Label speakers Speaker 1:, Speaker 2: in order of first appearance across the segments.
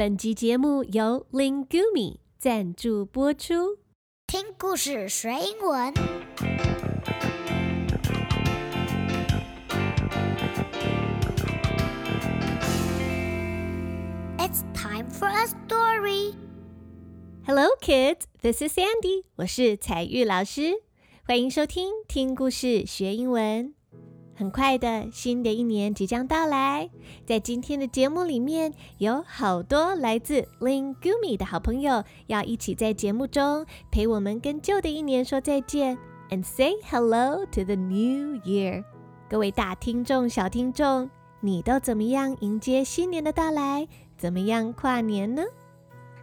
Speaker 1: 本集节目由 Lingumi 赞助播出。
Speaker 2: 听故事学英文。It's time for a story.
Speaker 1: Hello, kids. This is Sandy. 我是彩玉老师，欢迎收听听故事学英文。很快的，新的一年即将到来。在今天的节目里面，有好多来自 Lingumi 的好朋友要一起在节目中陪我们跟旧的一年说再见，and say hello to the new year。各位大听众、小听众，你都怎么样迎接新年的到来？怎么样跨年呢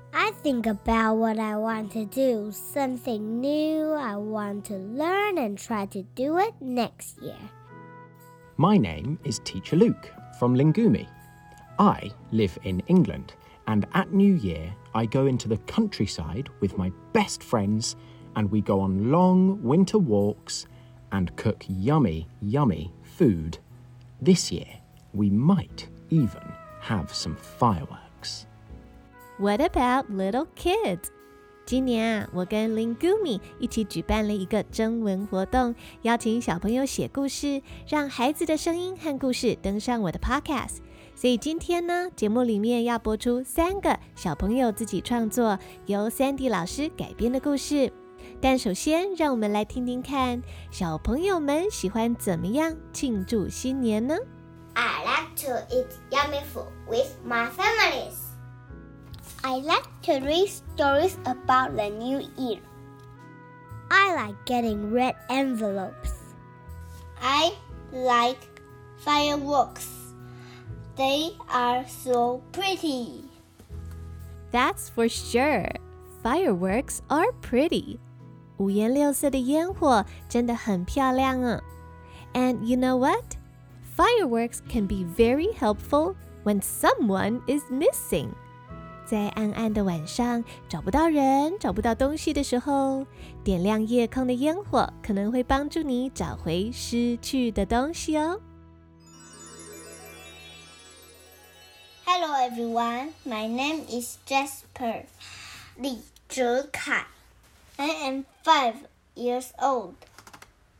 Speaker 2: ？I think about what I want to do, something new I want to learn, and try to do it next year.
Speaker 3: My name is Teacher Luke from Lingumi. I live in England, and at New Year, I go into the countryside with my best friends, and we go on long winter walks and cook yummy, yummy food. This year, we might even have some fireworks.
Speaker 1: What about little kids? 今年啊，我跟 Lingumi 一起举办了一个征文活动，邀请小朋友写故事，让孩子的声音和故事登上我的 Podcast。所以今天呢，节目里面要播出三个小朋友自己创作、由 Sandy 老师改编的故事。但首先，让我们来听听看小朋友们喜欢怎么样庆祝新年呢
Speaker 4: ？I like to eat yummy food with my families.
Speaker 5: I like to read stories about the new year.
Speaker 2: I like getting red envelopes.
Speaker 6: I like fireworks. They are so pretty.
Speaker 1: That's for sure. Fireworks are pretty. 五颜六色的烟火真的很漂亮啊。And you know what? Fireworks can be very helpful when someone is missing. 在暗暗的晚上找不到人、找不到东西的时候，点亮夜空的烟火可能会帮助你找回失去的东西哦。
Speaker 6: Hello everyone, my name is Jasper 李哲凯。I am five years old.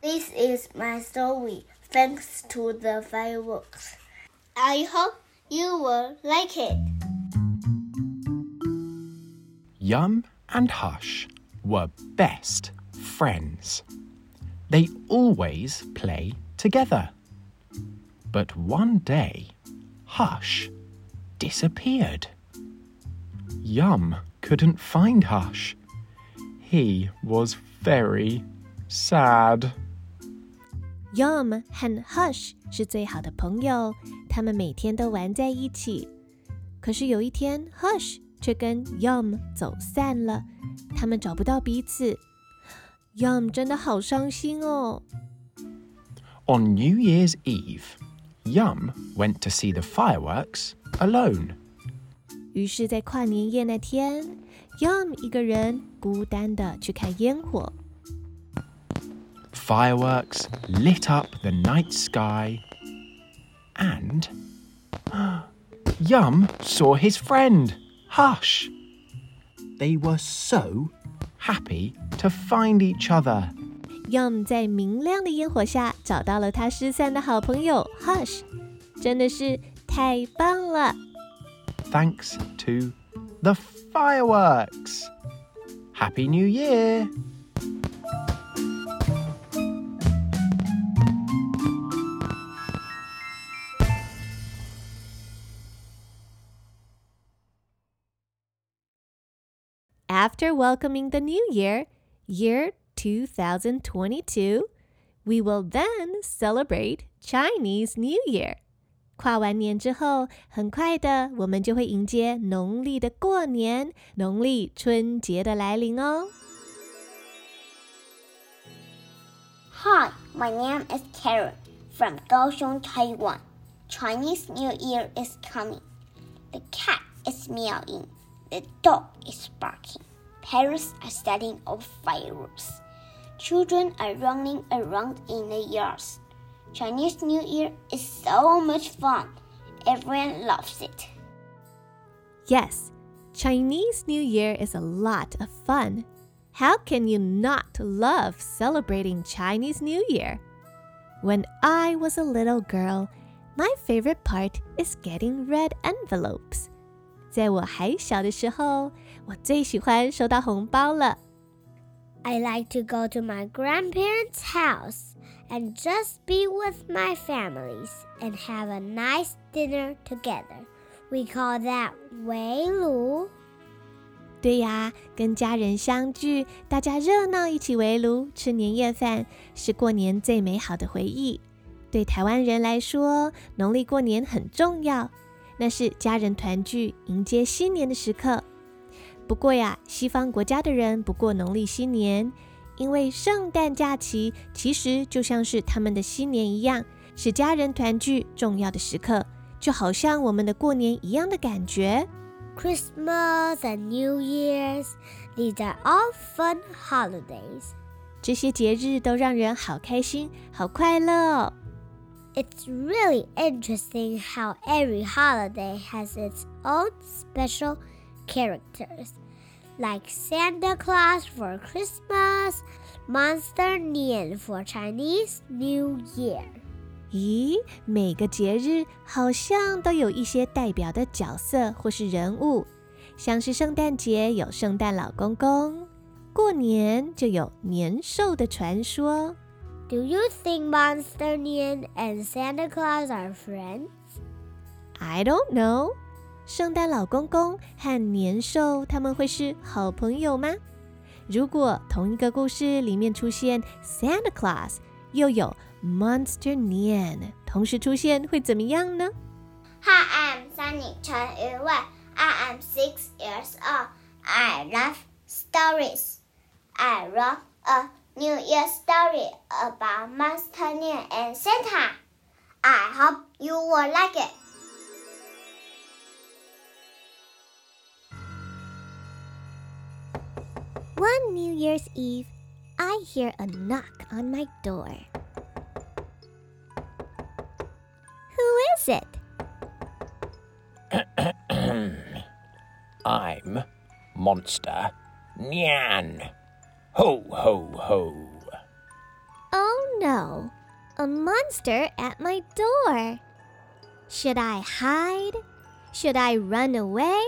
Speaker 6: This is my story. Thanks to the fireworks. I hope you will like it.
Speaker 3: Yum and Hush were best friends. They always play together. But one day, Hush disappeared. Yum couldn't find Hush. He was very sad.
Speaker 1: Yum 和 Hush 是最好的朋友，他们每天都玩在一起。可是有一天，Hush 却跟 Yum 走散了，他们找不到彼此。Yum 真的好伤心哦。
Speaker 3: On New Year's Eve, Yum went to see the fireworks alone.
Speaker 1: 于是，在跨年夜那天，Yum 一个人孤单的去看烟火。
Speaker 3: Fireworks lit up the night sky, and Yum saw his friend. Hush! They were so happy to find each other.
Speaker 1: Yum 在明亮的烟火下找到了他失散的好朋友 Hush，真的是太棒了！
Speaker 3: Thanks to the fireworks. Happy New Year!
Speaker 1: After welcoming the new year, year 2022, we will then celebrate Chinese New Year. 跨完年之后，很快的，我们就会迎接农历的过年，农历春节的来临哦。
Speaker 5: Hi, my name is Karen from Kaohsiung, Taiwan. Chinese New Year is coming. The cat is meowing. The dog is barking. Parents are setting off fireworks. Children are running around in the yards. Chinese New Year is so much fun. Everyone loves it.
Speaker 1: Yes, Chinese New Year is a lot of fun. How can you not love celebrating Chinese New Year? When I was a little girl, my favorite part is getting red envelopes. 在我还小的时候， 我最喜欢收到红包了。
Speaker 2: I like to go to my grandparents' house and just be with my families and have a nice dinner together. We call that 围炉。
Speaker 1: 对呀，跟家人相聚，大家热闹一起围炉吃年夜饭，是过年最美好的回忆。对台湾人来说，农历过年很重要，那是家人团聚、迎接新年的时刻。不过呀，西方国家的人不过农历新年，因为圣诞假期其实就像是他们的新年一样，是家人团聚重要的时刻，就好像我们的过年一样的感觉。
Speaker 2: Christmas and New Year's, these are all fun holidays.
Speaker 1: 这些节日都让人好开心、好快乐哦。
Speaker 2: It's really interesting how every holiday has its own special characters, like Santa Claus for Christmas, Monster Nian for Chinese New Year.
Speaker 1: 咦，每个节日好像都有一些代表的角色或是人物，像是圣诞节有圣诞老公公，过年就有年兽的传说。
Speaker 2: Do you think Monster Nian and Santa Claus are friends?
Speaker 1: I don't know. 圣诞老公公和年兽他们会是好朋友吗？如果同一个故事里面出现 Santa Claus，又有 Monster Nian 同时出现，会怎么样呢
Speaker 4: ？Hi, I'm Sunny Chen Yuwei. I am six years old. I love stories. I wrote a New Year story about Monster Nian and Santa. I hope you will like it.
Speaker 1: One New Year's Eve, I hear a knock on my door. Who is it?
Speaker 3: I'm Monster Nian. Ho, ho, ho.
Speaker 1: Oh no, a monster at my door. Should I hide? Should I run away?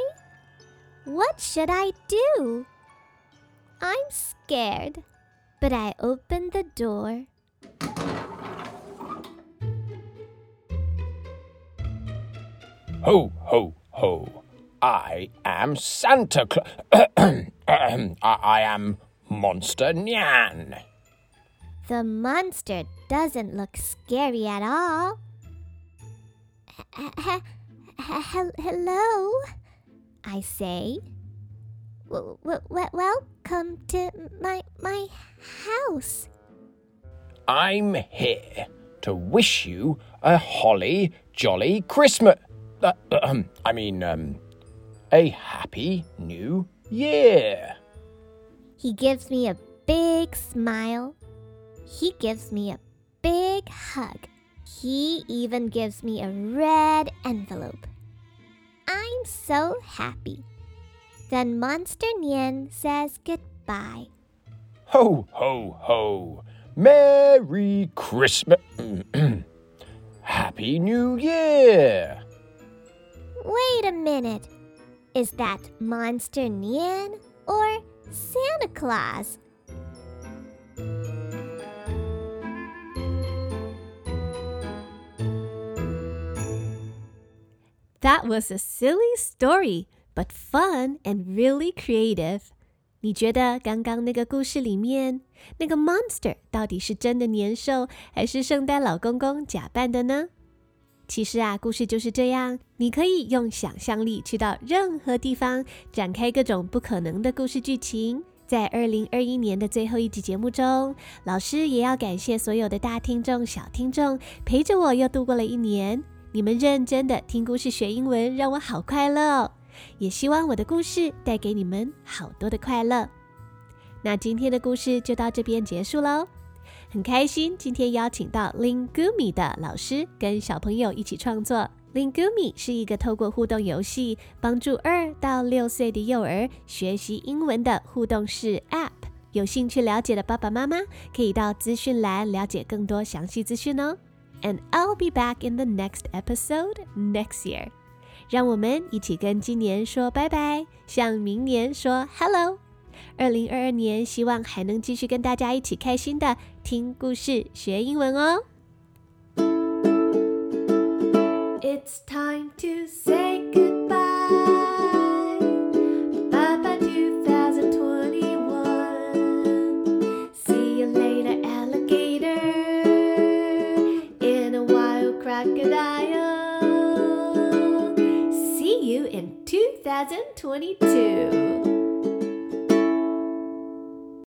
Speaker 1: What should I do? I'm scared, but I open the door.
Speaker 3: Ho, ho, ho. I am Santa Claus. I, I am Monster Nian.
Speaker 1: The monster doesn't look scary at all. Hello, I say. W- w- welcome to my my house.
Speaker 3: I'm here to wish you a holly jolly Christmas. Uh, uh, I mean, um, a happy new year.
Speaker 1: He gives me a big smile. He gives me a big hug. He even gives me a red envelope. I'm so happy. Then Monster Nian says goodbye.
Speaker 3: Ho, ho, ho. Merry Christmas. Happy New Year.
Speaker 1: Wait a minute. Is that Monster Nian or Santa Claus? That was a silly story, but fun and really creative. 你觉得刚刚那个故事里面那个 monster 到底是真的年兽，还是圣诞老公公假扮的呢？其实啊，故事就是这样，你可以用想象力去到任何地方，展开各种不可能的故事剧情。在二零二一年的最后一集节目中，老师也要感谢所有的大听众、小听众，陪着我又度过了一年。你们认真的听故事学英文，让我好快乐哦！也希望我的故事带给你们好多的快乐。那今天的故事就到这边结束喽。很开心今天邀请到 Lingumi 的老师跟小朋友一起创作 Lingumi 是一个透过互动游戏帮助二到六岁的幼儿学习英文的互动式 App。有兴趣了解的爸爸妈妈可以到资讯栏了解更多详细资讯哦。And I'll be back in the next episode next year。让我们一起跟今年说拜拜，向明年说 Hello。二零二二年，希望还能继续跟大家一起开心的听故事、学英文哦。It's time to say goodbye.